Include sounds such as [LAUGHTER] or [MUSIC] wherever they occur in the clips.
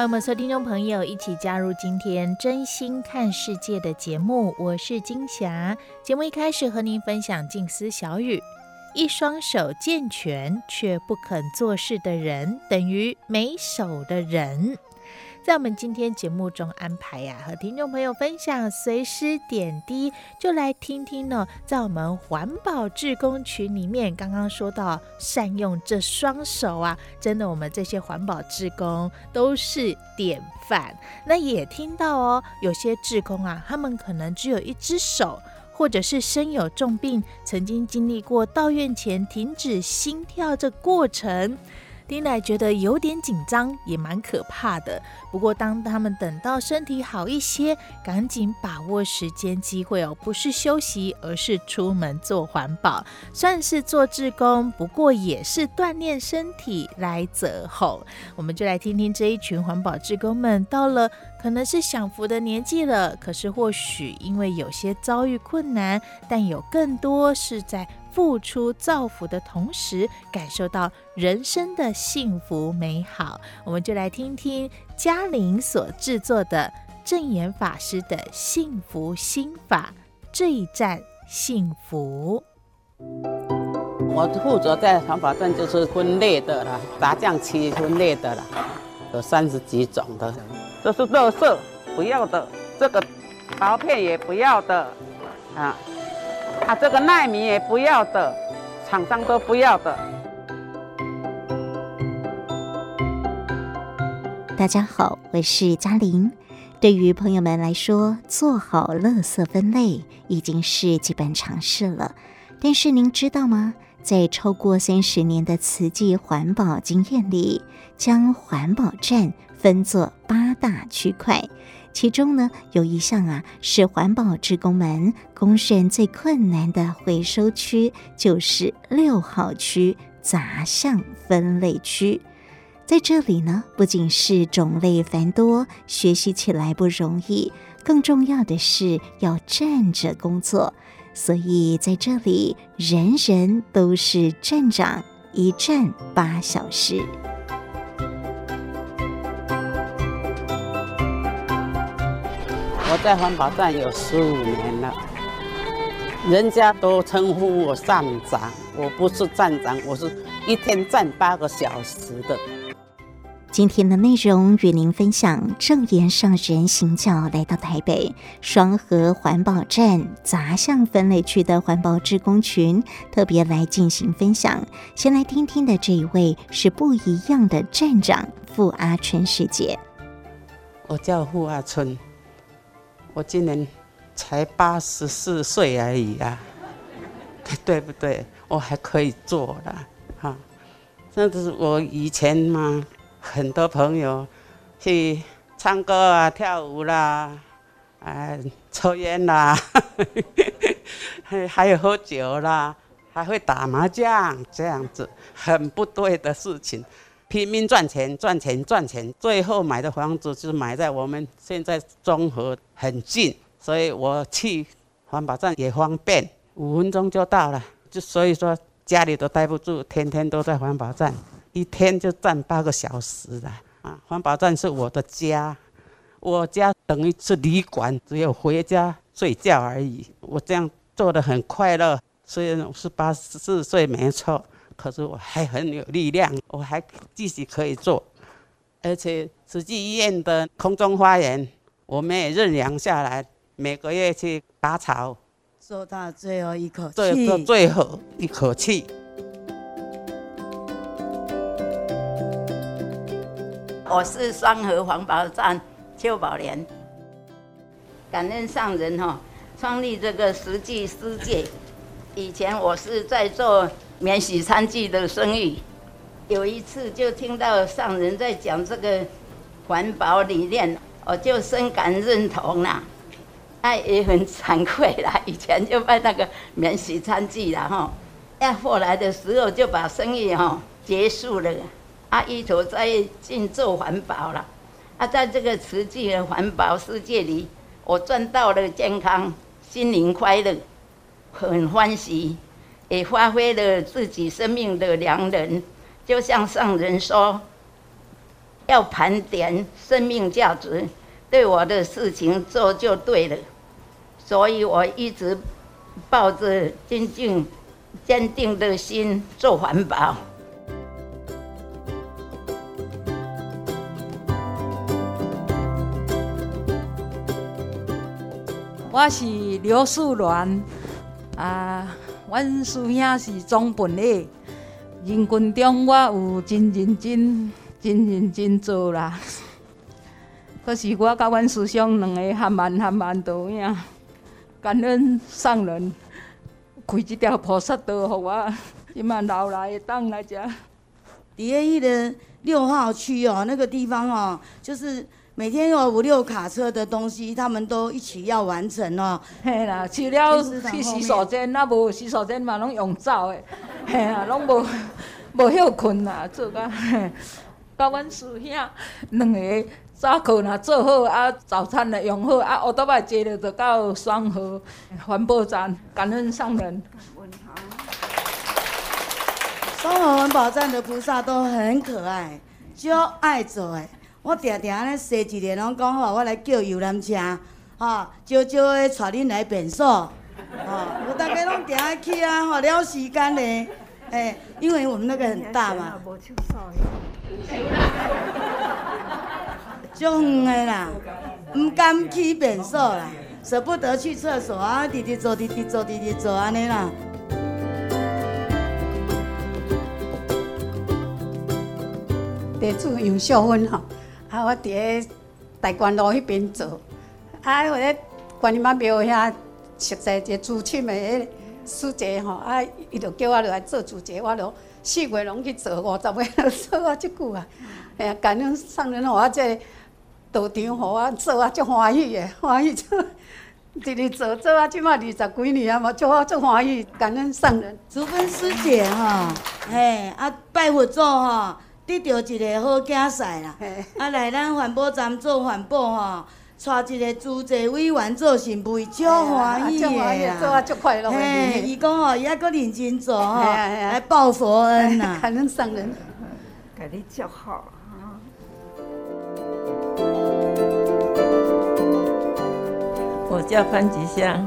欢迎我们所有听众朋友一起加入今天真心看世界的节目，我是金霞。节目一开始和您分享静思小语：一双手健全却不肯做事的人，等于没手的人。在我们今天节目中安排呀、和听众朋友分享随时点滴，就来听听呢。在我们环保志工群里面，刚刚说到善用这双手啊，真的，我们这些环保志工都是典范。那也听到哦，有些志工啊，他们可能只有一只手，或者是身有重病，曾经经历过到院前停止心跳这过程。丁奶觉得有点紧张，也蛮可怕的。不过，当他们等到身体好一些，赶紧把握时间机会哦，不是休息，而是出门做环保，算是做志工，不过也是锻炼身体来择后。我们就来听听这一群环保志工们，到了可能是享福的年纪了，可是或许因为有些遭遇困难，但有更多是在。付出造福的同时，感受到人生的幸福美好，我们就来听听嘉玲所制作的证严法师的幸福心法。这一站幸福，我负责在环保站就是分类的了，杂酱区分类的了，有三十几种的，这是乐色不要的，这个薄片也不要的，啊。啊，这个奈米也不要的，厂商都不要的。大家好，我是嘉玲。对于朋友们来说，做好垃圾分类已经是基本常识了。但是您知道吗？在超过三十年的慈济环保经验里，将环保站分作八大区块。其中呢，有一项啊，是环保职工们公认最困难的回收区，就是六号区杂项分类区。在这里呢，不仅是种类繁多，学习起来不容易，更重要的是要站着工作。所以在这里，人人都是站长，一站八小时。在环保站有十五年了，人家都称呼我站长，我不是站长，我是一天站八个小时的。今天的内容与您分享，正言上人行脚来到台北双河环保站杂项分类区的环保志工群，特别来进行分享。先来听听的这一位是不一样的站长傅阿春师姐。我叫傅阿春。我今年才八十四岁而已啊，[LAUGHS] 对不对？我还可以做的，哈。那是我以前嘛，很多朋友去唱歌啊、跳舞啦，哎，抽烟啦，还 [LAUGHS] 还有喝酒啦，还会打麻将，这样子很不对的事情。拼命赚钱，赚钱，赚钱，最后买的房子就是买在我们现在中和很近，所以我去环保站也方便，五分钟就到了。就所以说家里都待不住，天天都在环保站，一天就站八个小时的啊！环保站是我的家，我家等于是旅馆，只有回家睡觉而已。我这样做的很快乐，虽然我是八十四岁没错。可是我还很有力量，我还继续可以做。而且慈济医院的空中花园，我们也认养下来，每个月去拔草，做到最后一口气，做最最后一口气。我是双河环保站邱宝莲，感恩上人哈，创立这个慈济世界。以前我是在做免洗餐具的生意，有一次就听到上人在讲这个环保理念，我就深感认同啦。哎，也很惭愧啦，以前就卖那个免洗餐具啦哈，要后来的时候就把生意哈结束了。啊，一头在尽做环保了。啊，在这个瓷器的环保世界里，我赚到了健康、心灵快乐，很欢喜，也发挥了自己生命的良能。就像上人说，要盘点生命价值，对我的事情做就对了。所以我一直抱着坚定、坚定的心做环保。我是刘素兰，啊，阮师兄是总本的，人群中我有真认真、真认真做啦。[LAUGHS] 可是我甲阮师兄两个还慢还慢倒影，感恩上人开这条菩萨道，互 [LAUGHS] 我今嘛老来当来遮。第二迄个六号区哦，那个地方哦，就是。每天有五六卡车的东西，他们都一起要完成哦。嘿啦，除了去洗手间，那无洗手间嘛，拢用走的。嘿啊，拢无 [LAUGHS] 无休困啦，做甲。甲阮师兄两个早课若做好，啊早餐来用好，啊后头摆接着就到双河环保站，感恩上人。双和环保站的菩萨都很可爱，就爱做诶。我定定安尼说一个，拢讲吼，我来叫游览车，吼，招招的带恁来便所，吼，有大家拢定爱去啊，吼，了时间嘞，诶，因为我们那个很大嘛，就远的啦，毋甘去便所啦，舍不得去厕所啊，直直坐，直直坐，直直坐安尼啦。地主杨秀芬吼。啊！我伫个大观路迄边做，啊！我咧观音妈庙遐熟悉一个资深的迄师姐吼，啊！伊就叫我落来做主持，我就四月拢去做，五十个做啊，即久啊！哎呀，感恩上人，互我这个道场，互我做啊，足欢喜的，欢喜做，[LAUGHS] 直直做做啊，即马二十几年啊，嘛足啊足欢喜，感恩上人。淑芬师姐哈，哎啊，拜佛祖吼。得到一个好囝婿啦，啊来咱环保站做环保吼，带一个资济委员做新妇，足欢喜的做啊足快乐。嘿，伊讲吼，伊还佫认真做吼，来报佛恩呐，[LAUGHS] 感恩上人，[LAUGHS] 给你叫好啊。我叫潘吉香，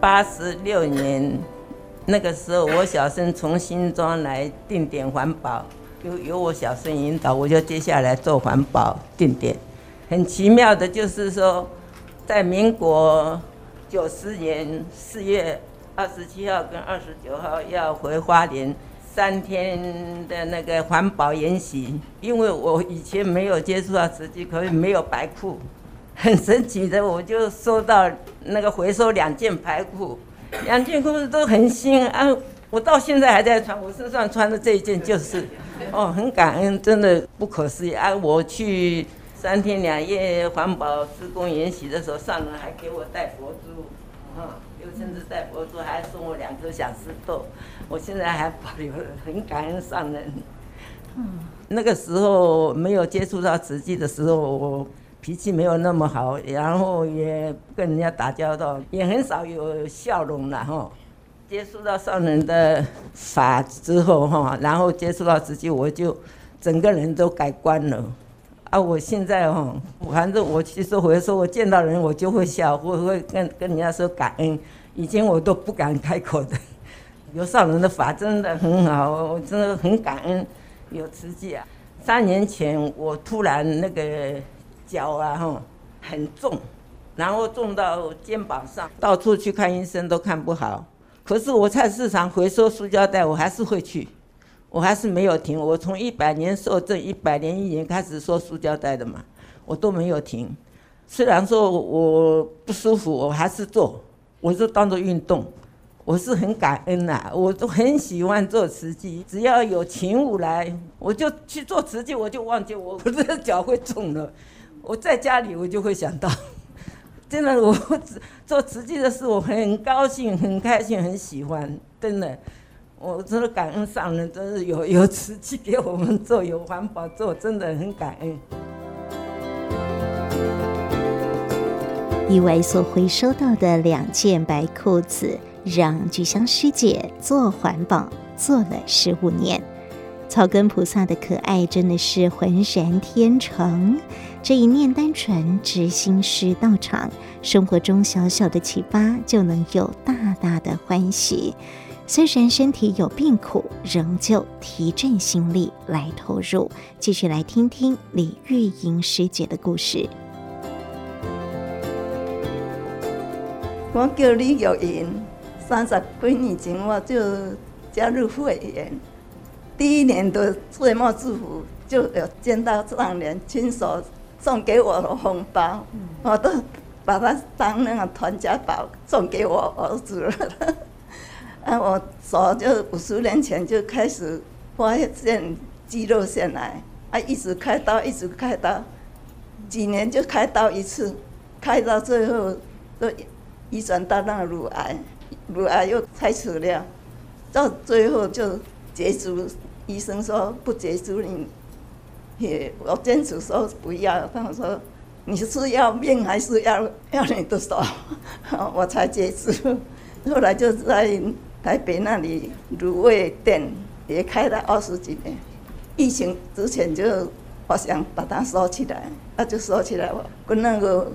八十六年那个时候，我小生从新庄来定点环保。由由我小声引导，我就接下来做环保定点。很奇妙的，就是说，在民国九十年四月二十七号跟二十九号要回花莲三天的那个环保研习。因为我以前没有接触到瓷器，可以没有白裤，很神奇的，我就收到那个回收两件白裤，两件裤子都很新啊，我到现在还在穿，我身上穿的这一件就是。哦，很感恩，真的不可思议啊！我去三天两夜环保施工研习的时候，上人还给我带佛珠，啊，又甚至带佛珠，还送我两颗小石头，我现在还保留了，很感恩上人。嗯，那个时候没有接触到慈济的时候，我脾气没有那么好，然后也不跟人家打交道，也很少有笑容了哈。接触到上人的法之后，哈，然后接触到自己，我就整个人都改观了。啊，我现在哈，反正我其实回说，我见到人我就会笑，我会跟跟人家说感恩。以前我都不敢开口的。有上人的法真的很好，我真的很感恩。有慈济啊，三年前我突然那个脚啊哈很重，然后重到肩膀上，到处去看医生都看不好。可是我菜市场回收塑胶袋，我还是会去，我还是没有停。我从一百年受证一百零一年开始收塑胶袋的嘛，我都没有停。虽然说我不舒服，我还是做，我就当做运动。我是很感恩呐、我都很喜欢做慈济，只要有勤务来，我就去做慈济，我就忘记我我这个脚会肿了。我在家里我就会想到，真的我做慈济的事我很高兴、很开心、很喜欢，真的，我真的感恩上人，真是有有慈济给我们做，有环保做，真的很感恩。意外所回收到的两件白裤子。让菊香师姐做环保做了十五年，草根菩萨的可爱真的是浑然天成。这一念单纯，知心师道场，生活中小小的启发就能有大大的欢喜。虽然身体有病苦，仍旧提振心力来投入。继续来听听李玉莹师姐的故事。我叫李玉莹。三十几年前我就加入会员，第一年的岁末祝福就有见到上人亲手送给我的红包，我都把它当那个传家宝送给我儿子了。[LAUGHS] 啊，我早就五十年前就开始发现肌肉腺癌，啊，一直开刀，一直开刀，几年就开刀一次，开到最后都移转到那个乳癌。乳癌又开除了，到最后就截除。医生说不截除你，也我坚持说不要。他们说你是要命还是要要你的手？[LAUGHS] 我才截除。后来就在台北那里卤味店也开了二十几年。疫情之前就我想把它收起来，那就收起来。我跟那个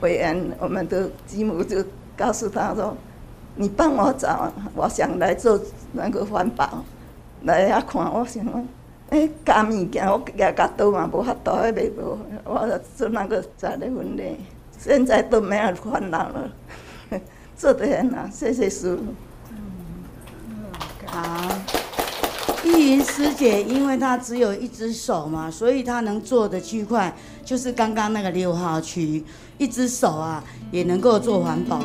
委员，我们的继母就告诉他说。你帮我找，我想来做那个环保，来遐看，我想讲，诶，加物件我夹夹刀嘛，无法度诶，袂无，我做那个杂的分类，现在都没有烦恼了，做得很好，谢谢师父。好，玉云师姐，因为她只有一只手嘛，所以她能做的区块就是刚刚那个六号区，一只手啊也能够做环保。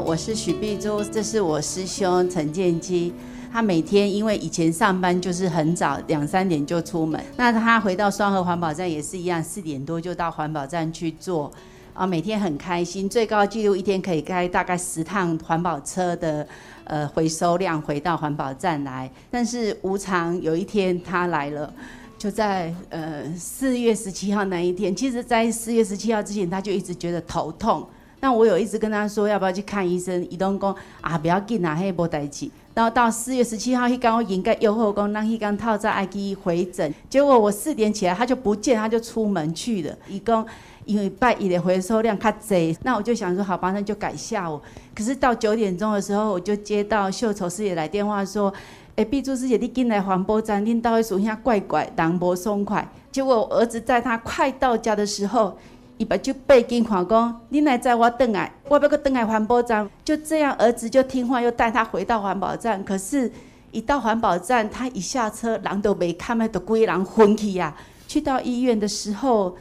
我是许碧珠，这是我师兄陈建基。他每天因为以前上班就是很早，两三点就出门。那他回到双和环保站也是一样，四点多就到环保站去做。啊，每天很开心，最高纪录一天可以开大概十趟环保车的呃回收量回到环保站来。但是无常有一天他来了，就在呃四月十七号那一天。其实，在四月十七号之前，他就一直觉得头痛。那我有一直跟他说要不要去看医生，伊拢讲啊不要紧啊，迄无代志。然后到四月十七号，迄刚我应该又后讲，那迄天透早爱去回诊。结果我四点起来，他就不见，他就出门去了。伊讲因为拜一的回收量较侪，那我就想说好吧，那就改下午。可是到九点钟的时候，我就接到秀丑师姐来电话说，诶、欸，碧珠师姐，你进来环保站，恁到底属下怪怪，人无松快。结果我儿子在他快到家的时候。伊把就背紧看讲，你来载我转来，我要搁转来环保站。就这样，儿子就听话，又带他回到环保站。可是，一到环保站，他一下车，人都没看到，都规人昏去呀。去到医院的时候，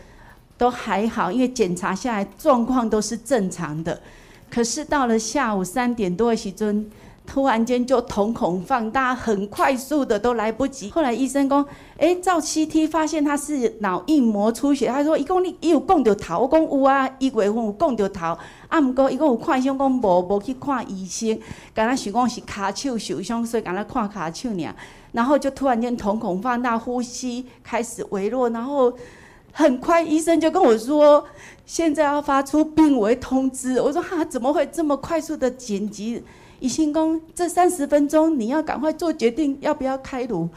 都还好，因为检查下来状况都是正常的。可是到了下午三点多的时阵。突然间就瞳孔放大，很快速的都来不及。后来医生讲，哎，照 CT 发现他是脑硬膜出血。他说，伊讲你伊有讲到头，我讲有啊，一月份有讲到头。啊，毋过伊讲有看医生讲无无去看医生，敢若想讲是骹手受伤，所以敢若看骹手尔。然后就突然间瞳孔放大，呼吸开始微弱，然后很快医生就跟我说，现在要发出病危通知。我说哈，怎么会这么快速的紧急？医生讲，这三十分钟你要赶快做决定，要不要开颅？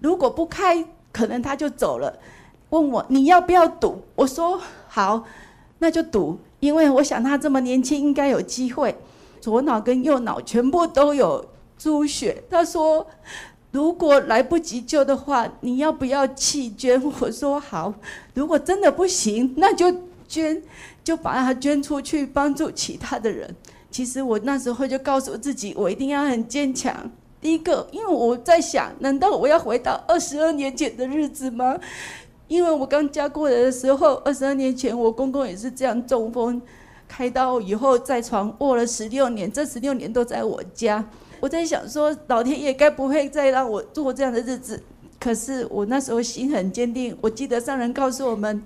如果不开，可能他就走了。问我你要不要赌？我说好，那就赌，因为我想他这么年轻，应该有机会。左脑跟右脑全部都有猪血。他说，如果来不及救的话，你要不要弃捐？我说好。如果真的不行，那就捐，就把他捐出去帮助其他的人。其实我那时候就告诉自己，我一定要很坚强。第一个，因为我在想，难道我要回到二十二年前的日子吗？因为我刚嫁过来的时候，二十二年前我公公也是这样中风，开刀以后在床卧了十六年，这十六年都在我家。我在想说，老天爷该不会再让我过这样的日子？可是我那时候心很坚定。我记得上人告诉我们。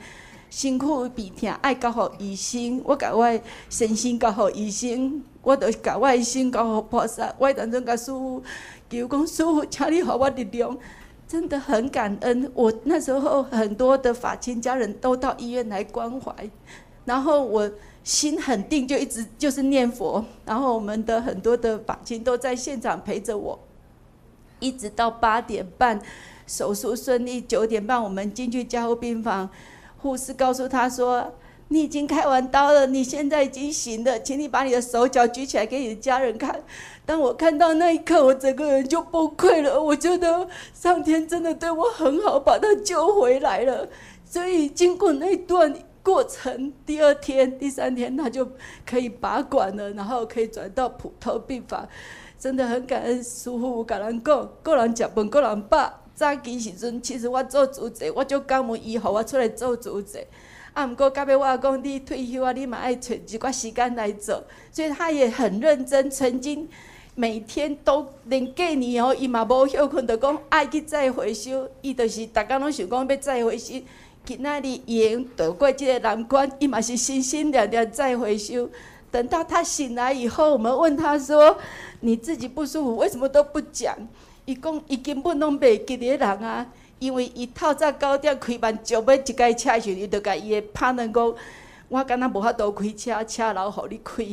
辛苦比疼，爱交互医生。我甲我身心交互医生，我着甲我心交互菩萨。我当中甲师父求讲，师父，请你给我力量。真的很感恩。我那时候很多的法亲家人都到医院来关怀，然后我心很定，就一直就是念佛。然后我们的很多的法亲都在现场陪着我，一直到八点半手术顺利，九点半我们进去加护病房。护士告诉他说：“你已经开完刀了，你现在已经行了，请你把你的手脚举起来给你的家人看。”当我看到那一刻，我整个人就崩溃了。我觉得上天真的对我很好，把他救回来了。所以经过那段过程，第二天、第三天他就可以拔管了，然后可以转到普通病房。真的很感恩师父，跟人讲，个人吃饭，个人饱。早期时阵，其实我做主治，我就感恩伊，予我出来做主治。啊，毋过到尾我讲你退休啊，你嘛爱找一寡时间来做。所以他也很认真，曾经每天都连过年哦，伊嘛无休困，就讲爱去再回收。伊就是逐工拢想讲要再回收。今仔日伊会渡过即个难关，伊嘛是心心念念再回收。等到他醒来以后，我们问他说：“你自己不舒服，为什么都不讲？”伊讲，伊根本拢袂记得人啊，因为伊透早九点开门，就要一架车时，伊就甲伊的拍档讲，我敢若无法度开车，车留互你开。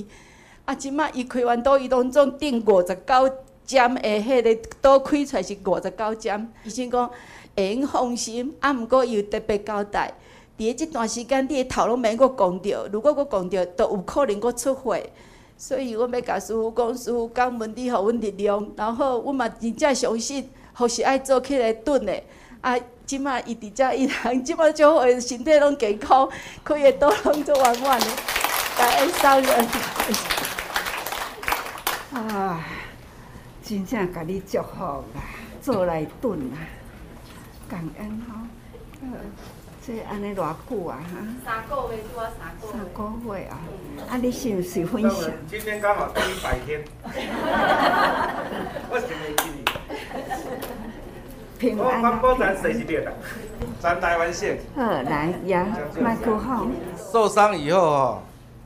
啊，即马伊开完刀，伊拢总定五十九针的迄个刀开出来是五十九针。医生讲会用放心，啊，毋过伊有特别交代，伫个即段时间，你的头拢免阁讲着，如果阁讲着，都有可能阁出血。所以，我要甲师父讲，师父感恩你，互阮力量。然后，我嘛真正相信，或是爱做起来顿的。啊，即马伊伫遮伊人，即马就会身体拢健康，开个刀拢做完完的。感恩上人。啊，真正甲你祝福啦，做来顿啦，感恩吼。这安尼偌久啊？哈，三个月多三个月。三个月啊？啊，你是不是分享？今天刚好第一百天。[LAUGHS] 我是没记忆。平安。我帮咱谁是练的？咱台湾县。好，来呀，麦克风。受伤以后哦，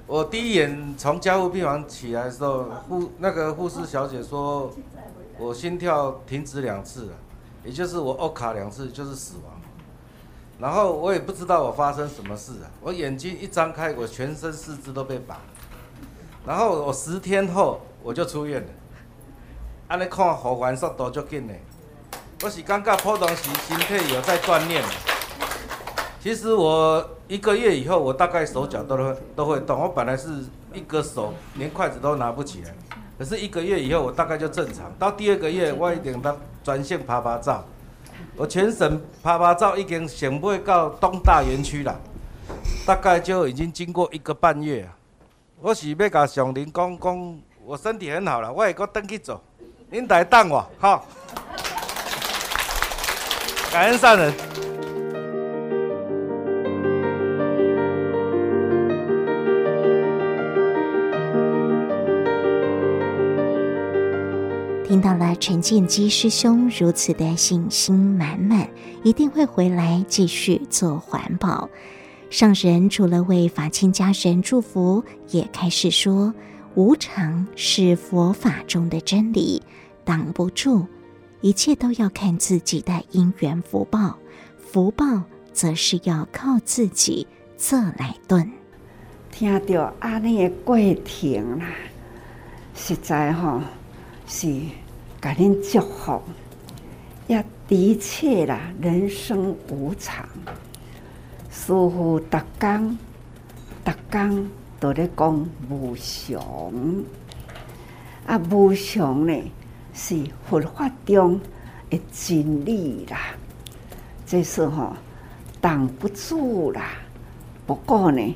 我第一眼从加护病房起来的时候，护那个护士小姐说，我心跳停止两次了，也就是我欧卡两次，就是死亡。然后我也不知道我发生什么事啊！我眼睛一张开，我全身四肢都被绑。然后我十天后我就出院了。按你看复原速度足紧的，我是感觉普通时身体有在锻炼。其实我一个月以后，我大概手脚都会都会动。我本来是一个手连筷子都拿不起来，可是一个月以后，我大概就正常。到第二个月，我一定当专线爬爬照。我全省趴趴走已经上尾到东大园区了，大概就已经经过一个半月啊。我是要甲上林讲讲，我身体很好了，我会阁登去做，您来等我，好。感恩上人。到了陈建基师兄如此的信心满满，一定会回来继续做环保。上人除了为法亲家人祝福，也开始说：无常是佛法中的真理，挡不住，一切都要看自己的因缘福报，福报则是要靠自己做来顿。听到阿尼的过程啦，实在哈。是，甲恁祝福，也的确啦，人生无常。师父逐工，逐工都咧讲无常，啊，无常呢是佛法中的真理啦。这是吼挡不住啦。不过呢，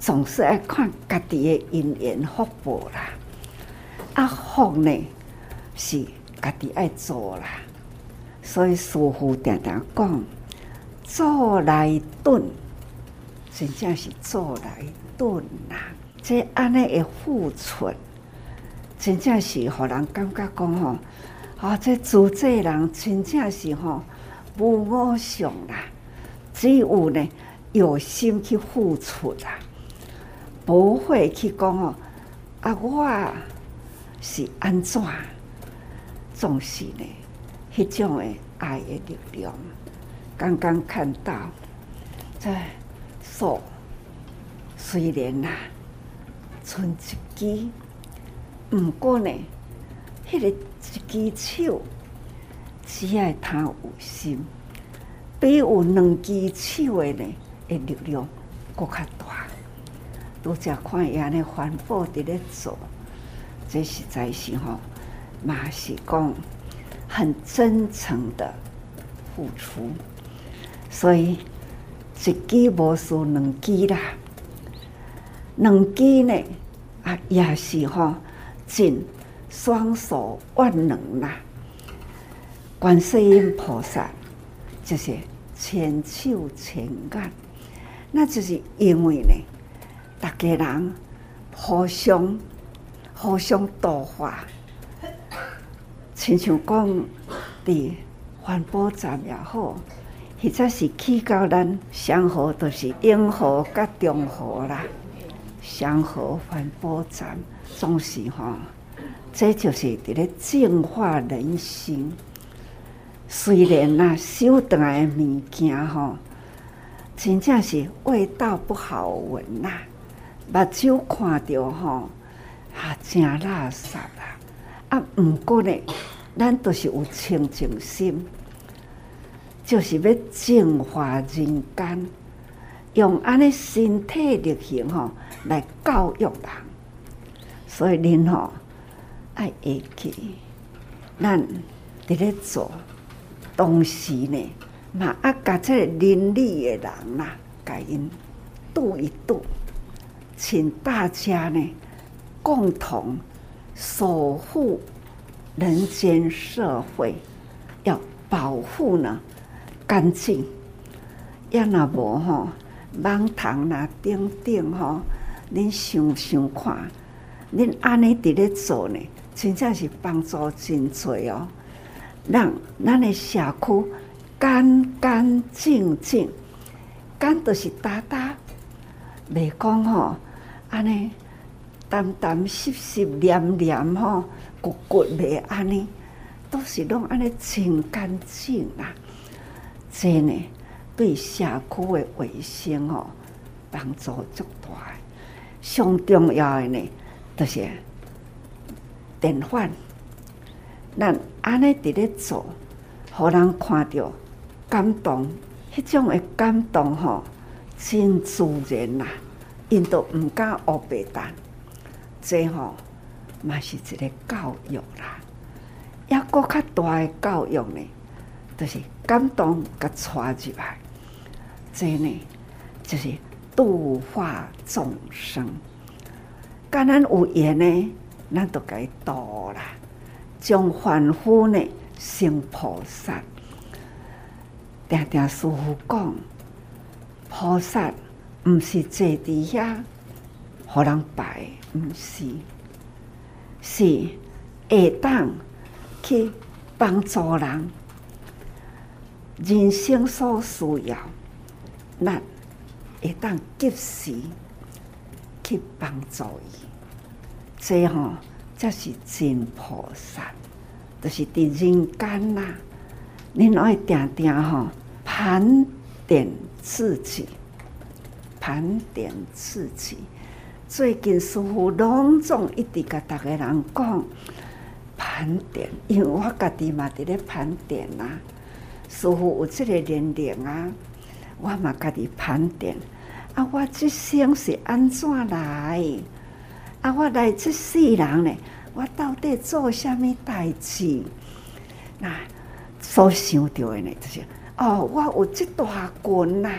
总是爱看家己的因缘福报啦。啊，福呢是家己爱做啦。所以师傅常常讲，做来顿，真正是做来顿啦。这安尼的付出，真正是互人感觉讲吼，啊，这做这人真正是吼无我相啦。只有呢有心去付出啦，不会去讲哦，啊，我是安怎，总是呢。迄种的爱的力量，刚刚看到，在手虽然呐，剩一支，毋过呢，迄、个一支手，只要他有心，比有两支手的呢，的力量搁较大。拄则看伊安尼环保伫咧做，这实在是吼，嘛是讲。很真诚的付出，所以一支无输两支啦，两支呢啊也是吼尽双手万能啦。观世音菩萨就是千手千眼，那就是因为呢，大家人互相互相度化。亲像讲，伫环保站也好，或者是去到咱祥和，都是永和甲中和啦。祥和环保站总是吼，这就是伫咧净化人心。虽然呐，收倒来物件吼，真正是味道不好闻呐，目睭看着吼，啊，真垃圾。啊毋过呢，咱都是有清净心，就是要净化人间，用安尼身体力行吼来教育人。所以恁吼爱会记，咱伫咧做，同时呢嘛啊，甲这个邻里的人呐，甲因度一度，请大家呢共同。守护人间社会，要保护呢干净。要那无吼，网堂那顶顶吼，恁想想看，恁安尼伫咧做呢，真正是帮助真多哦。让咱的社区干干净净，干都是哒哒，袂讲吼安尼。湿湿黏黏吼，骨骨袂安尼，都是拢安尼清干净啦。这呢，对社区的卫生吼，帮助足大。上重要的呢，就是典范。咱安尼伫咧做，互人看着感动，迄种的感动吼，真自然啦。因都毋敢乌白蛋。这吼嘛是一个教育啦，抑搁较大诶教育呢，就是感动甲带入来。这呢就是度化众生。敢咱有缘呢，咱就该度啦，将凡夫呢成菩萨。定定师父讲，菩萨毋是坐伫遐，互人拜。毋是，是会当去帮助人，人生所需要，咱会当及时去帮助伊。这吼才是真菩萨，就是伫人间呐，恁爱定定吼盘点自己，盘点自己。最近师父隆重一直甲逐个人讲盘点，因为我家己嘛伫咧盘点呐。师父有即个年龄啊，我嘛家己盘点。啊，我即生是安怎来？啊，我来即世人呢，我到底做什么代志？那所想到的呢，就是哦，我有这大群呐，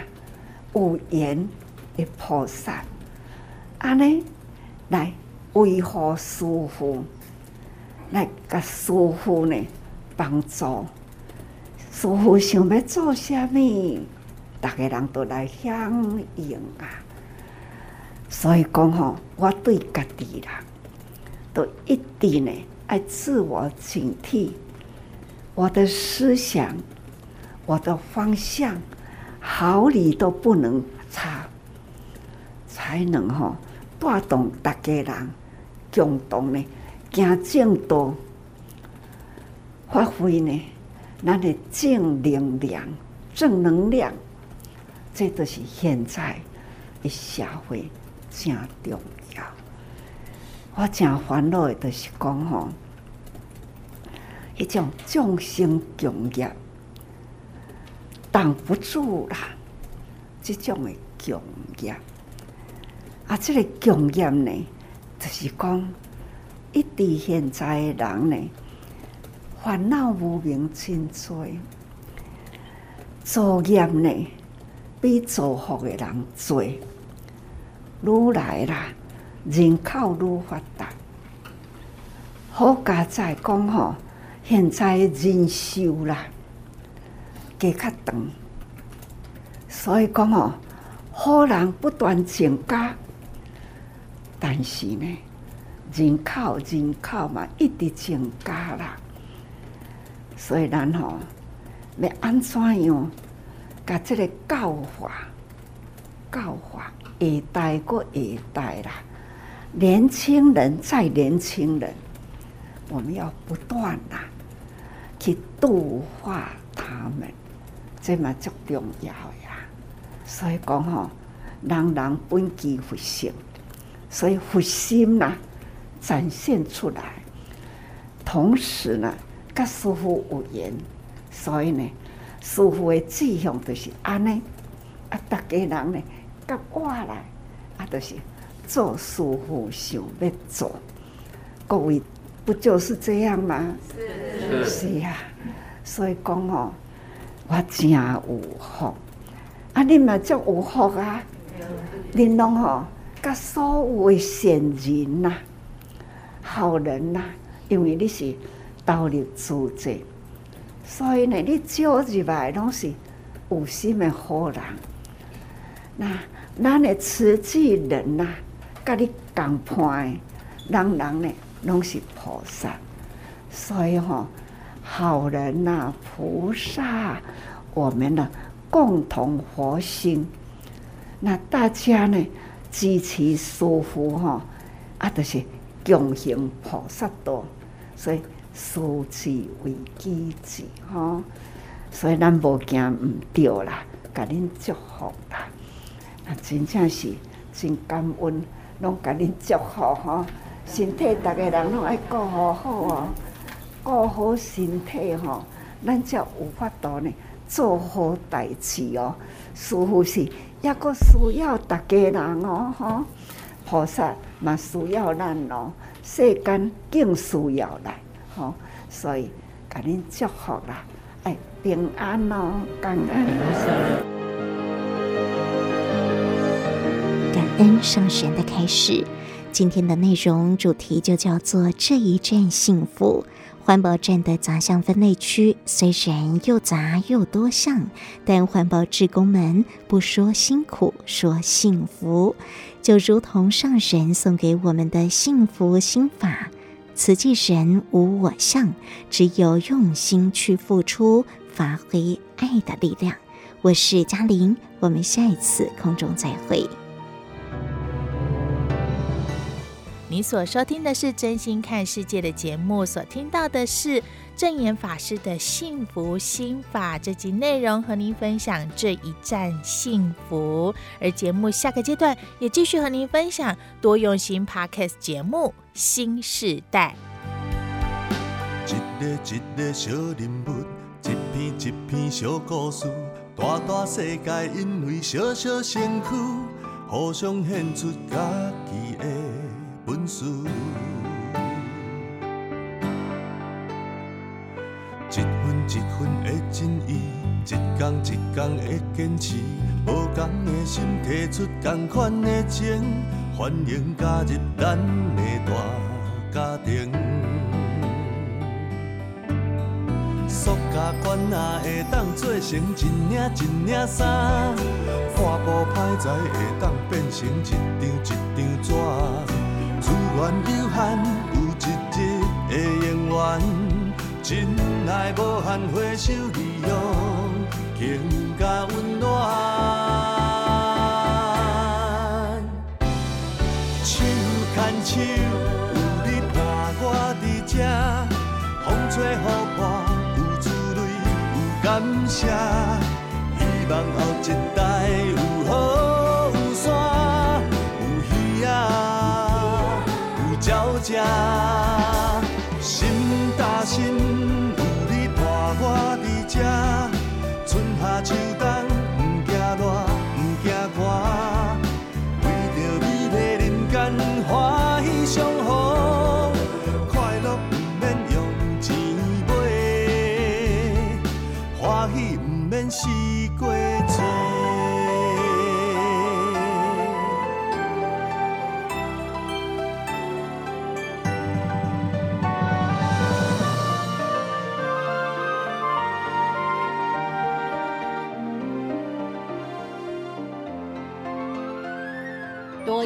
有缘的菩萨，安尼来维护师父，来甲师父呢帮助。师父想要做什么，大家人都来响应啊。所以讲吼，我对家己人都一定呢爱自我警惕。我的思想，我的方向，毫厘都不能差，才能吼带动大家人共同呢行正道，发挥呢咱的正能量、正能量，这都是现在的社会正重要。我真烦恼的，就是讲吼。一种众生共业挡不住啦，这种的共业啊，这个共业呢，就是讲一直现在的人呢，烦恼无明真多，造业呢比造福的人多，愈来啦，人口愈发达，好佳在讲吼。现在人寿啦，加较长，所以讲哦，好人不断增加，但是呢，人口人口嘛一直增加啦，所以咱吼要安怎样，甲这个教化教化下代过下代啦，年轻人再年轻人，我们要不断啦。去度化他们，这嘛最重要呀。所以讲吼，人人本具佛性，所以佛心呐展现出来。同时呢，跟师傅有缘，所以呢，师傅的志向就是安尼。啊，大家人呢，跟我来，啊，就是做师傅想要做，各位。不就是这样吗？是是呀，所以讲哦，我真有福啊！你嘛足有福啊！你拢吼，甲所有善人呐、好人呐，因为你是投入助者，所以呢，你招入来拢是有心的好人。那咱的慈济人呐，甲你共伴诶人人呢？拢是菩萨，所以吼，好人呐、啊，菩萨，我们呢共同佛心。那大家呢支持师父吼，啊，就是共行菩萨道，所以师之为基子吼，所以咱无惊唔对啦，甲恁祝福啦，啊真正是真感恩，拢甲恁祝福吼。身体，大家人拢爱顾好好哦，顾好身体吼，咱才有法度呢做好代志哦。师傅是抑搁需要大家人哦，吼，菩萨嘛需要咱哦，世间更需要来吼，所以甲恁祝福啦，哎，平安哦，感恩。感恩上人的开始。今天的内容主题就叫做“这一站幸福”。环保站的杂项分类区虽然又杂又多项，但环保志工们不说辛苦，说幸福，就如同上人送给我们的幸福心法：“慈济人无我相，只有用心去付出，发挥爱的力量。”我是嘉玲，我们下一次空中再会。你所收听的是真心看世界的节目，所听到的是证严法师的幸福心法这集内容，和您分享这一站幸福。而节目下个阶段也继续和您分享多用心 Podcast 节目新世代。一个一个小人物，一篇一篇小故事，大大世界因为小小身躯，互相献出家己的。本事。一分一分的真意，一天一天的坚持，无同的心提出同款的情，欢迎加入咱的大家庭。管也，会当做成一领一领衫，破布歹材会当变成一张一张纸。资源有限，有一日会用完，真爱无限，回首利用，更加温暖。手牵手，有你伴我伫这，风吹雨破。感谢，希望后一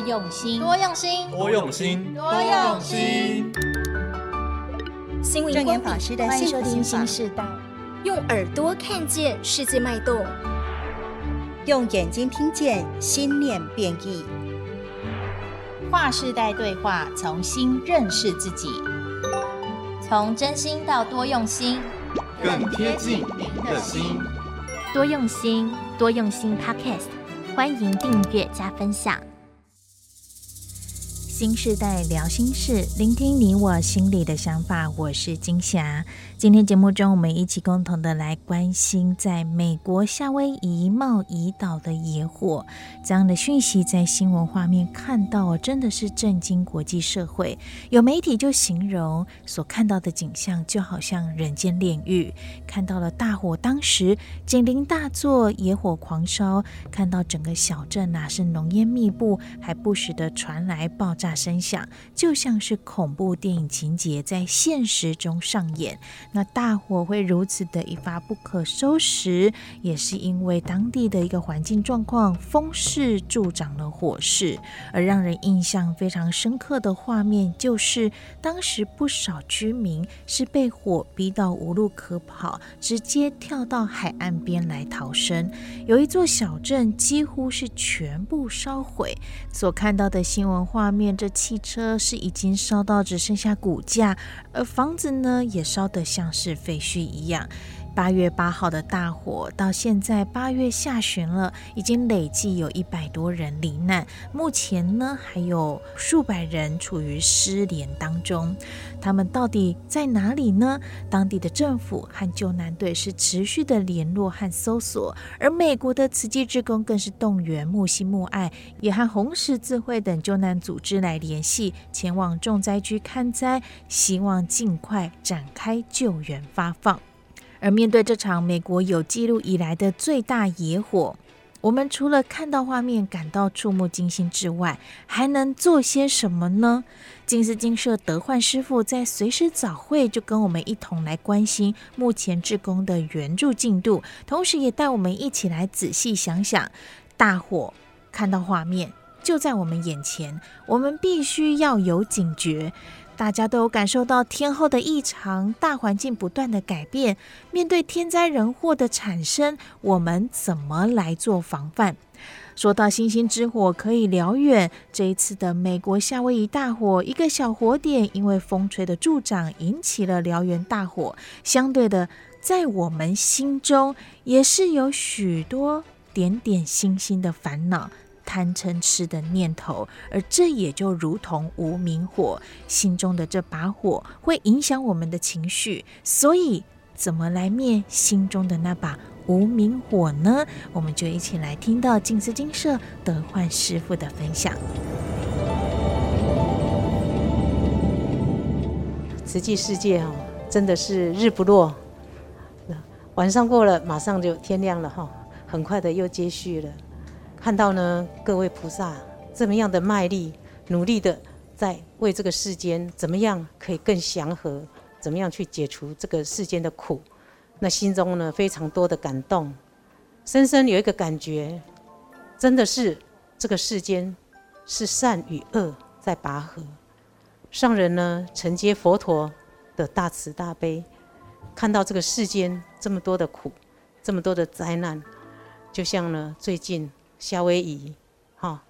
用心，多用心，多用心，多用心。心灵光法师的幸福新时代。用耳朵看见世界脉动，用眼睛听见心念变异。跨世代对话，重新认识自己，从真心到多用心，更贴近您的心。多用心，多用心 Podcast，欢迎订阅加分享。新世代聊心事，聆听你我心里的想法。我是金霞。今天节目中，我们一起共同的来关心在美国夏威夷茂宜岛的野火。这样的讯息在新闻画面看到，真的是震惊国际社会。有媒体就形容所看到的景象就好像人间炼狱，看到了大火当时警铃大作，野火狂烧，看到整个小镇啊是浓烟密布，还不时的传来爆炸声响，就像是恐怖电影情节在现实中上演。那大火会如此的一发不可收拾，也是因为当地的一个环境状况，风势助长了火势。而让人印象非常深刻的画面，就是当时不少居民是被火逼到无路可跑，直接跳到海岸边来逃生。有一座小镇几乎是全部烧毁，所看到的新闻画面，这汽车是已经烧到只剩下骨架，而房子呢也烧得像是废墟一样。八月八号的大火到现在八月下旬了，已经累计有一百多人罹难，目前呢还有数百人处于失联当中。他们到底在哪里呢？当地的政府和救难队是持续的联络和搜索，而美国的慈济志工更是动员木西木爱，也和红十字会等救难组织来联系，前往重灾区看灾，希望尽快展开救援发放。而面对这场美国有记录以来的最大野火，我们除了看到画面感到触目惊心之外，还能做些什么呢？静思精舍德焕师傅在随时早会就跟我们一同来关心目前志工的援助进度，同时也带我们一起来仔细想想，大火看到画面就在我们眼前，我们必须要有警觉。大家都有感受到天候的异常，大环境不断的改变。面对天灾人祸的产生，我们怎么来做防范？说到星星之火可以燎原，这一次的美国夏威夷大火，一个小火点因为风吹的助长，引起了燎原大火。相对的，在我们心中也是有许多点点星星的烦恼。贪嗔痴的念头，而这也就如同无明火，心中的这把火会影响我们的情绪。所以，怎么来灭心中的那把无明火呢？我们就一起来听到静思金舍德焕师傅的分享。慈济世界哦，真的是日不落，晚上过了，马上就天亮了哈，很快的又接续了。看到呢，各位菩萨这么样的卖力、努力的在为这个世间怎么样可以更祥和，怎么样去解除这个世间的苦，那心中呢非常多的感动，深深有一个感觉，真的是这个世间是善与恶在拔河。上人呢承接佛陀的大慈大悲，看到这个世间这么多的苦，这么多的灾难，就像呢最近。夏威夷，哈，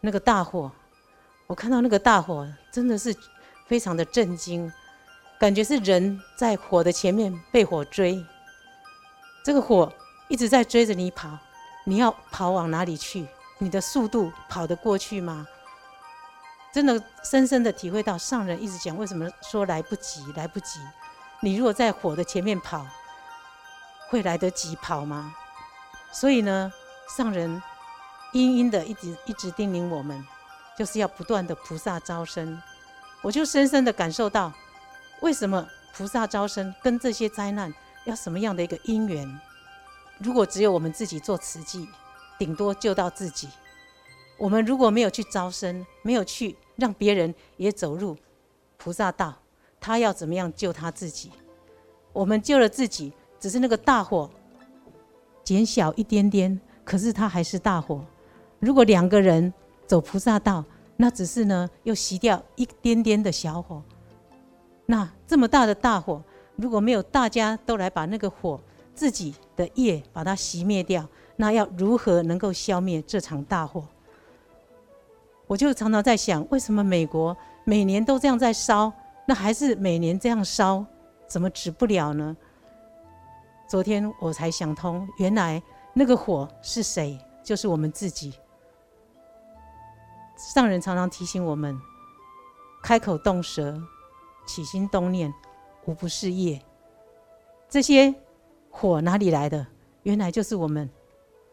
那个大火，我看到那个大火，真的是非常的震惊，感觉是人在火的前面被火追，这个火一直在追着你跑，你要跑往哪里去？你的速度跑得过去吗？真的深深的体会到上人一直讲，为什么说来不及，来不及？你如果在火的前面跑，会来得及跑吗？所以呢，上人。殷殷的一直一直叮咛我们，就是要不断的菩萨招生。我就深深的感受到，为什么菩萨招生跟这些灾难要什么样的一个因缘？如果只有我们自己做慈济，顶多救到自己。我们如果没有去招生，没有去让别人也走入菩萨道，他要怎么样救他自己？我们救了自己，只是那个大火减小一点点，可是它还是大火。如果两个人走菩萨道，那只是呢又熄掉一点点的小火。那这么大的大火，如果没有大家都来把那个火自己的业把它熄灭掉，那要如何能够消灭这场大火？我就常常在想，为什么美国每年都这样在烧，那还是每年这样烧，怎么止不了呢？昨天我才想通，原来那个火是谁？就是我们自己。上人常常提醒我们：开口动舌，起心动念，无不是业。这些火哪里来的？原来就是我们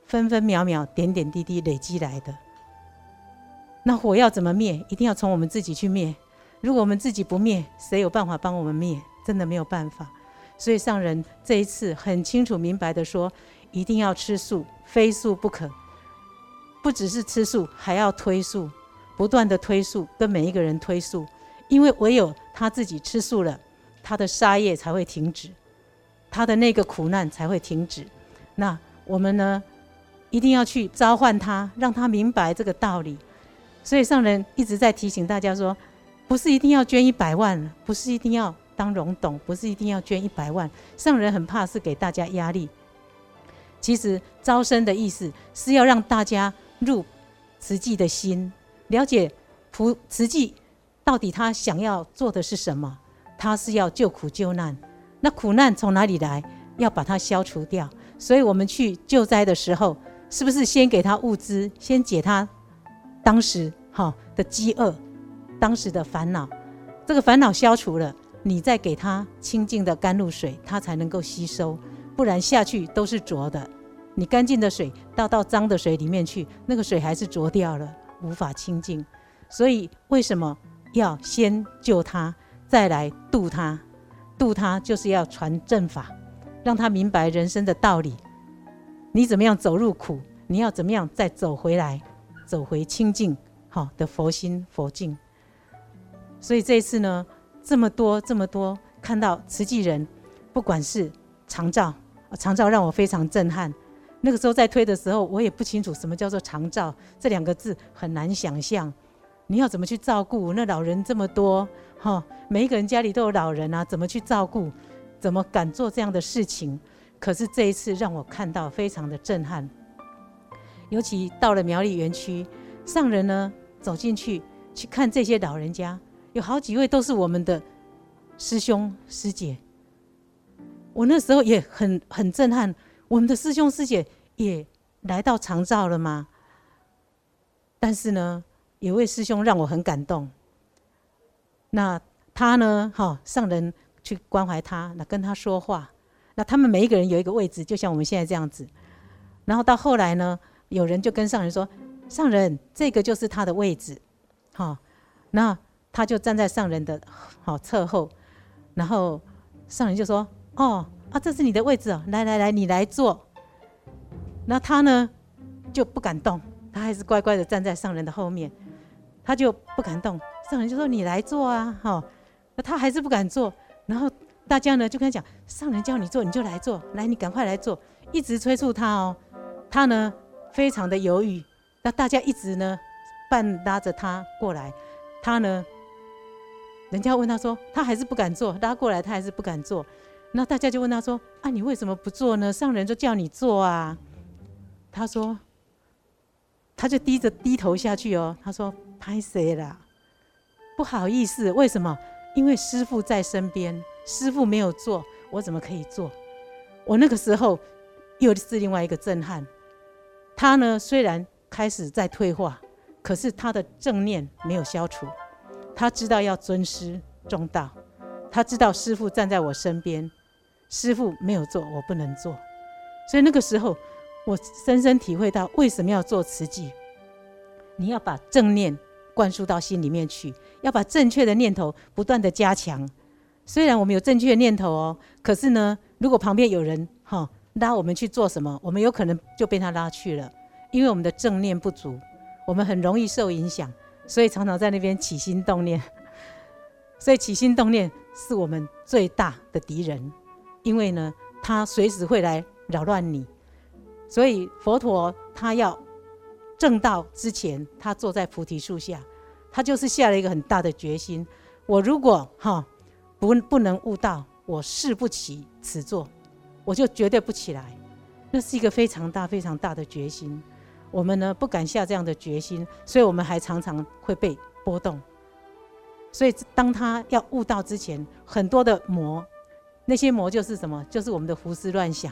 分分秒秒、点点滴滴累积来的。那火要怎么灭？一定要从我们自己去灭。如果我们自己不灭，谁有办法帮我们灭？真的没有办法。所以上人这一次很清楚明白的说：一定要吃素，非素不可。不只是吃素，还要推素。不断的推素，跟每一个人推素，因为唯有他自己吃素了，他的杀业才会停止，他的那个苦难才会停止。那我们呢，一定要去召唤他，让他明白这个道理。所以上人一直在提醒大家说，不是一定要捐一百万，不是一定要当荣董，不是一定要捐一百万。上人很怕是给大家压力。其实招生的意思是要让大家入慈济的心。了解菩慈济到底他想要做的是什么？他是要救苦救难。那苦难从哪里来？要把它消除掉。所以我们去救灾的时候，是不是先给他物资，先解他当时哈的饥饿，当时的烦恼？这个烦恼消除了，你再给他清净的甘露水，他才能够吸收。不然下去都是浊的。你干净的水倒到脏的水里面去，那个水还是浊掉了。无法清净，所以为什么要先救他，再来度他？度他就是要传正法，让他明白人生的道理。你怎么样走入苦，你要怎么样再走回来，走回清净好的佛心佛境。所以这一次呢，这么多这么多看到慈济人，不管是长照，长照让我非常震撼。那个时候在推的时候，我也不清楚什么叫做长照这两个字，很难想象。你要怎么去照顾那老人这么多？哈，每一个人家里都有老人啊，怎么去照顾？怎么敢做这样的事情？可是这一次让我看到非常的震撼。尤其到了苗栗园区，上人呢走进去去看这些老人家，有好几位都是我们的师兄师姐。我那时候也很很震撼。我们的师兄师姐也来到长照了吗？但是呢，有位师兄让我很感动。那他呢，哈，上人去关怀他，那跟他说话。那他们每一个人有一个位置，就像我们现在这样子。然后到后来呢，有人就跟上人说：“上人，这个就是他的位置。”哈，那他就站在上人的好侧后。然后上人就说：“哦。”啊，这是你的位置哦，来来来，你来坐。那他呢就不敢动，他还是乖乖的站在上人的后面，他就不敢动。上人就说：“你来坐啊，哈。”那他还是不敢坐。然后大家呢就跟他讲：“上人叫你坐，你就来坐，来，你赶快来坐。”一直催促他哦，他呢非常的犹豫。那大家一直呢半拉着他过来，他呢，人家问他说：“他还是不敢坐，拉过来他还是不敢坐。”那大家就问他说：“啊，你为什么不做呢？上人就叫你做啊。”他说：“他就低着低头下去哦。”他说：“拍谁啦？不好意思，为什么？因为师傅在身边，师傅没有做，我怎么可以做？我那个时候又是另外一个震撼。他呢，虽然开始在退化，可是他的正念没有消除。他知道要尊师重道，他知道师傅站在我身边。”师父没有做，我不能做，所以那个时候，我深深体会到为什么要做慈济。你要把正念灌输到心里面去，要把正确的念头不断地加强。虽然我们有正确的念头哦，可是呢，如果旁边有人哈拉我们去做什么，我们有可能就被他拉去了，因为我们的正念不足，我们很容易受影响，所以常常在那边起心动念。[LAUGHS] 所以起心动念是我们最大的敌人。因为呢，他随时会来扰乱你，所以佛陀他要证道之前，他坐在菩提树下，他就是下了一个很大的决心：我如果哈不不能悟道，我誓不起此座，我就绝对不起来。那是一个非常大非常大的决心。我们呢不敢下这样的决心，所以我们还常常会被波动。所以当他要悟道之前，很多的魔。那些魔就是什么？就是我们的胡思乱想。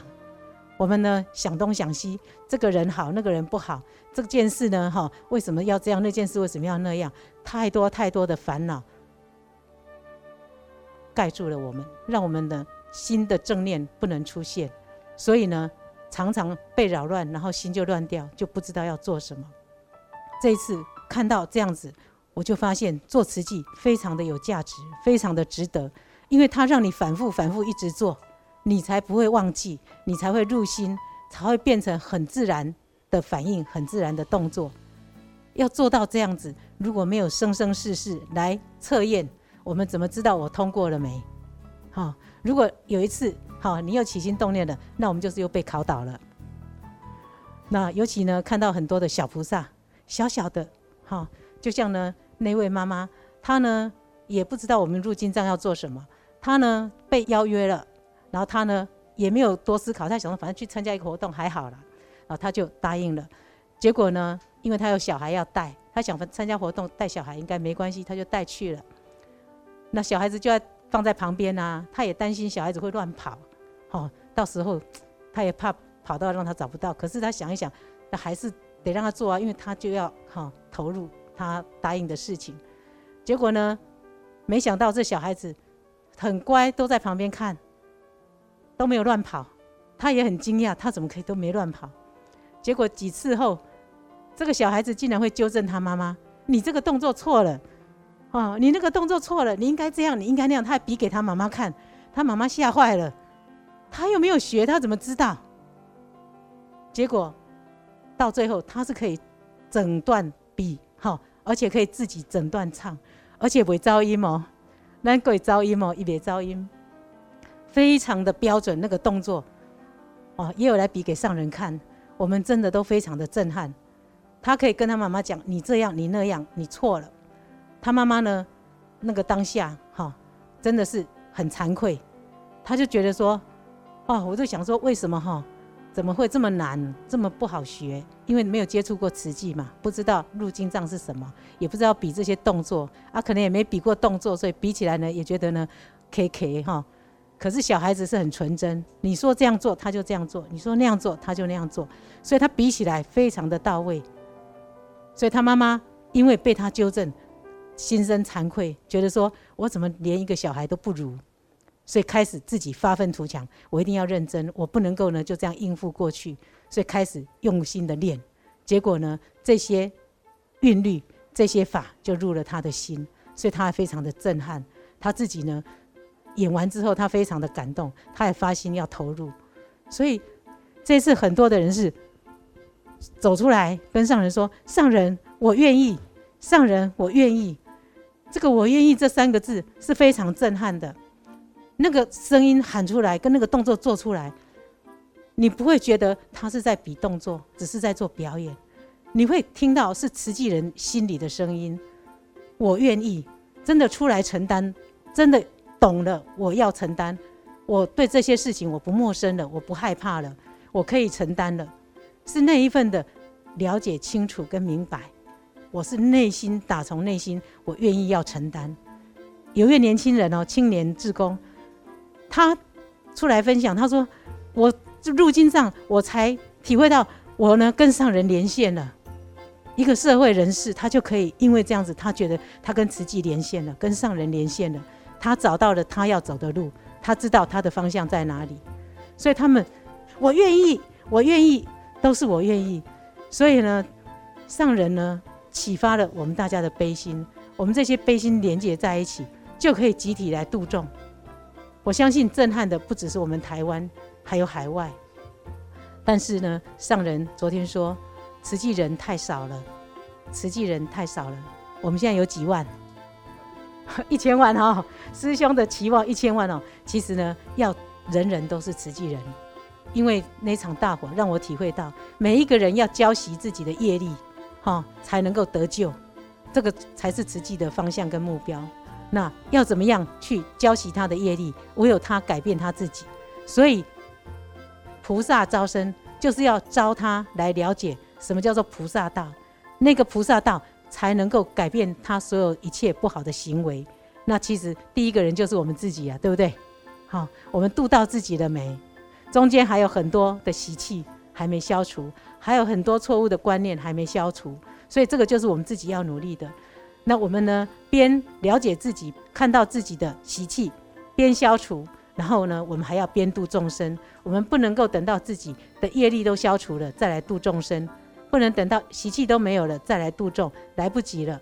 我们呢想东想西，这个人好，那个人不好，这件事呢哈，为什么要这样？那件事为什么要那样？太多太多的烦恼盖住了我们，让我们的心的正念不能出现。所以呢，常常被扰乱，然后心就乱掉，就不知道要做什么。这一次看到这样子，我就发现做慈济非常的有价值，非常的值得。因为它让你反复、反复一直做，你才不会忘记，你才会入心，才会变成很自然的反应、很自然的动作。要做到这样子，如果没有生生世世来测验，我们怎么知道我通过了没？好，如果有一次，好，你又起心动念了，那我们就是又被考倒了。那尤其呢，看到很多的小菩萨，小小的，好，就像呢那位妈妈，她呢也不知道我们入经藏要做什么。他呢被邀约了，然后他呢也没有多思考，他想说反正去参加一个活动还好了，然后他就答应了。结果呢，因为他有小孩要带，他想参加活动带小孩应该没关系，他就带去了。那小孩子就要放在旁边啊，他也担心小孩子会乱跑，哦，到时候他也怕跑到让他找不到。可是他想一想，那还是得让他做啊，因为他就要哈、投入他答应的事情。结果呢，没想到这小孩子。很乖，都在旁边看，都没有乱跑。他也很惊讶，他怎么可以都没乱跑？结果几次后，这个小孩子竟然会纠正他妈妈：“你这个动作错了，哦，你那个动作错了，你应该这样，你应该那样。”他还比给他妈妈看，他妈妈吓坏了。他又没有学，他怎么知道？结果到最后，他是可以整段比好，而且可以自己整段唱，而且不会噪音哦。难鬼噪音哦，一别噪音，非常的标准那个动作，哦，也有来比给上人看，我们真的都非常的震撼。他可以跟他妈妈讲：“你这样，你那样，你错了。”他妈妈呢，那个当下哈，真的是很惭愧，他就觉得说：“哦，我就想说，为什么哈？”怎么会这么难，这么不好学？因为没有接触过瓷器嘛，不知道入经藏是什么，也不知道比这些动作啊，可能也没比过动作，所以比起来呢，也觉得呢，K K 哈。可是小孩子是很纯真，你说这样做他就这样做，你说那样做他就那样做，所以他比起来非常的到位。所以他妈妈因为被他纠正，心生惭愧，觉得说我怎么连一个小孩都不如。所以开始自己发愤图强，我一定要认真，我不能够呢就这样应付过去。所以开始用心的练，结果呢这些韵律、这些法就入了他的心，所以他非常的震撼。他自己呢演完之后，他非常的感动，他也发心要投入。所以这次很多的人是走出来跟上人说：“上人，我愿意。”上人，我愿意。这个“我愿意”这三个字是非常震撼的。那个声音喊出来，跟那个动作做出来，你不会觉得他是在比动作，只是在做表演。你会听到是慈济人心里的声音。我愿意，真的出来承担，真的懂了，我要承担。我对这些事情我不陌生了，我不害怕了，我可以承担了，是那一份的了解清楚跟明白。我是内心打从内心，我愿意要承担。有一位年轻人哦，青年志工，他出来分享，他说：“我入经藏，我才体会到，我呢跟上人连线了。一个社会人士，他就可以因为这样子，他觉得他跟慈济连线了，跟上人连线了，他找到了他要走的路，他知道他的方向在哪里。所以他们，我愿意，我愿意，都是我愿意。所以呢，上人呢。”启发了我们大家的悲心，我们这些悲心连接在一起，就可以集体来度众。我相信震撼的不只是我们台湾，还有海外。但是呢，上人昨天说，慈济人太少了，慈济人太少了。我们现在有几万，[LAUGHS] 一千万哈、哦，师兄的期望一千万哦。其实呢，要人人都是慈济人，因为那场大火让我体会到，每一个人要浇熄自己的业力。哦，才能够得救，这个才是慈济的方向跟目标。那要怎么样去浇熄他的业力？唯有他改变他自己。所以菩萨招生就是要招他来了解什么叫做菩萨道，那个菩萨道才能够改变他所有一切不好的行为。那其实第一个人就是我们自己啊，对不对？好，我们度到自己了没？中间还有很多的习气还没消除。还有很多错误的观念还没消除，所以这个就是我们自己要努力的。那我们呢，边了解自己，看到自己的习气，边消除，然后呢，我们还要边度众生。我们不能够等到自己的业力都消除了再来度众生，不能等到习气都没有了再来度众，来不及了。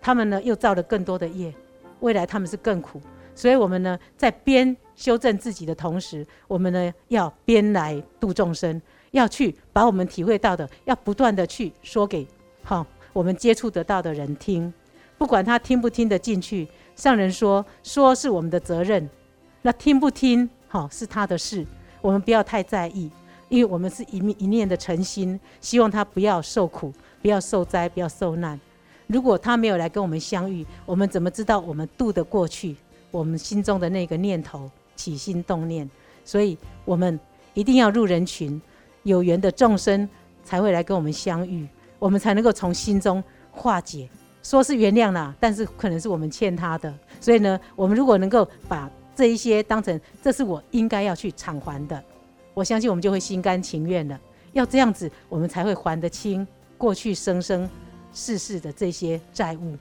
他们呢又造了更多的业，未来他们是更苦。所以我们呢，在边修正自己的同时，我们呢要边来度众生。要去把我们体会到的，要不断的去说给好我们接触得到的人听，不管他听不听得进去。上人说，说是我们的责任，那听不听好是他的事，我们不要太在意，因为我们是一一念的诚心，希望他不要受苦，不要受灾，不要受难。如果他没有来跟我们相遇，我们怎么知道我们渡得过去？我们心中的那个念头起心动念，所以我们一定要入人群。有缘的众生才会来跟我们相遇，我们才能够从心中化解。说是原谅了，但是可能是我们欠他的。所以呢，我们如果能够把这一些当成这是我应该要去偿还的，我相信我们就会心甘情愿了。要这样子，我们才会还得清过去生生世世的这些债务。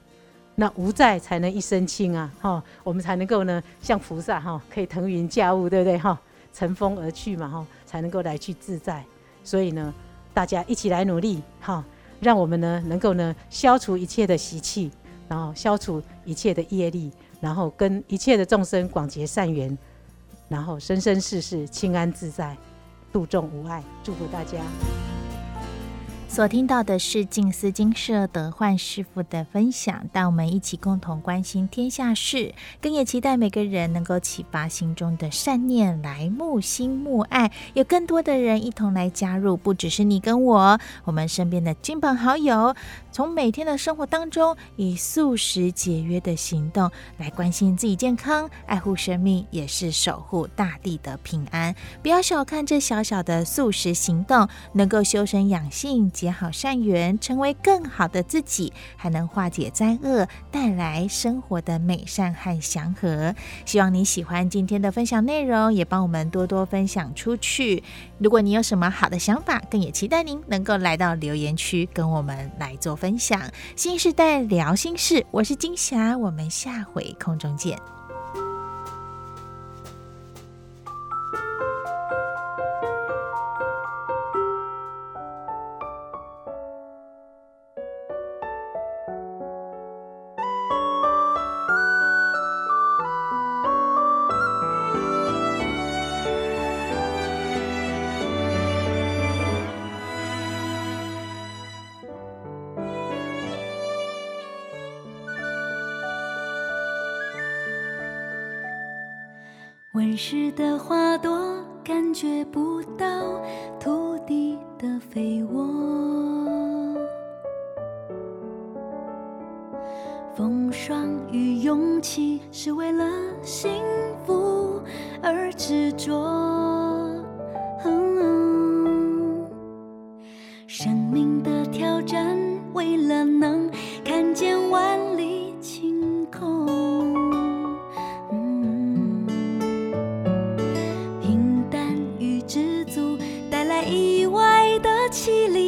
那无债才能一身轻啊！哈，我们才能够呢，像菩萨哈，可以腾云驾雾，对不对？哈，乘风而去嘛，哈，才能够来去自在。所以呢，大家一起来努力，哈，让我们呢能够呢消除一切的习气，然后消除一切的业力，然后跟一切的众生广结善缘，然后生生世世清安自在，度众无碍。祝福大家。所听到的是静思金舍德焕师父的分享，带我们一起共同关心天下事，更也期待每个人能够启发心中的善念，来慕心慕爱，有更多的人一同来加入，不只是你跟我，我们身边的亲朋好友，从每天的生活当中，以素食节约的行动来关心自己健康，爱护生命，也是守护大地的平安。不要小看这小小的素食行动，能够修身养性。结好善缘，成为更好的自己，还能化解灾厄，带来生活的美善和祥和。希望你喜欢今天的分享内容，也帮我们多多分享出去。如果你有什么好的想法，更也期待您能够来到留言区跟我们来做分享。新时代聊心事，我是金霞，我们下回空中见。迷失的花朵感觉不到土地的肥沃。风霜与勇气是为了幸福而执着。生命的挑战为了能看见万淅沥。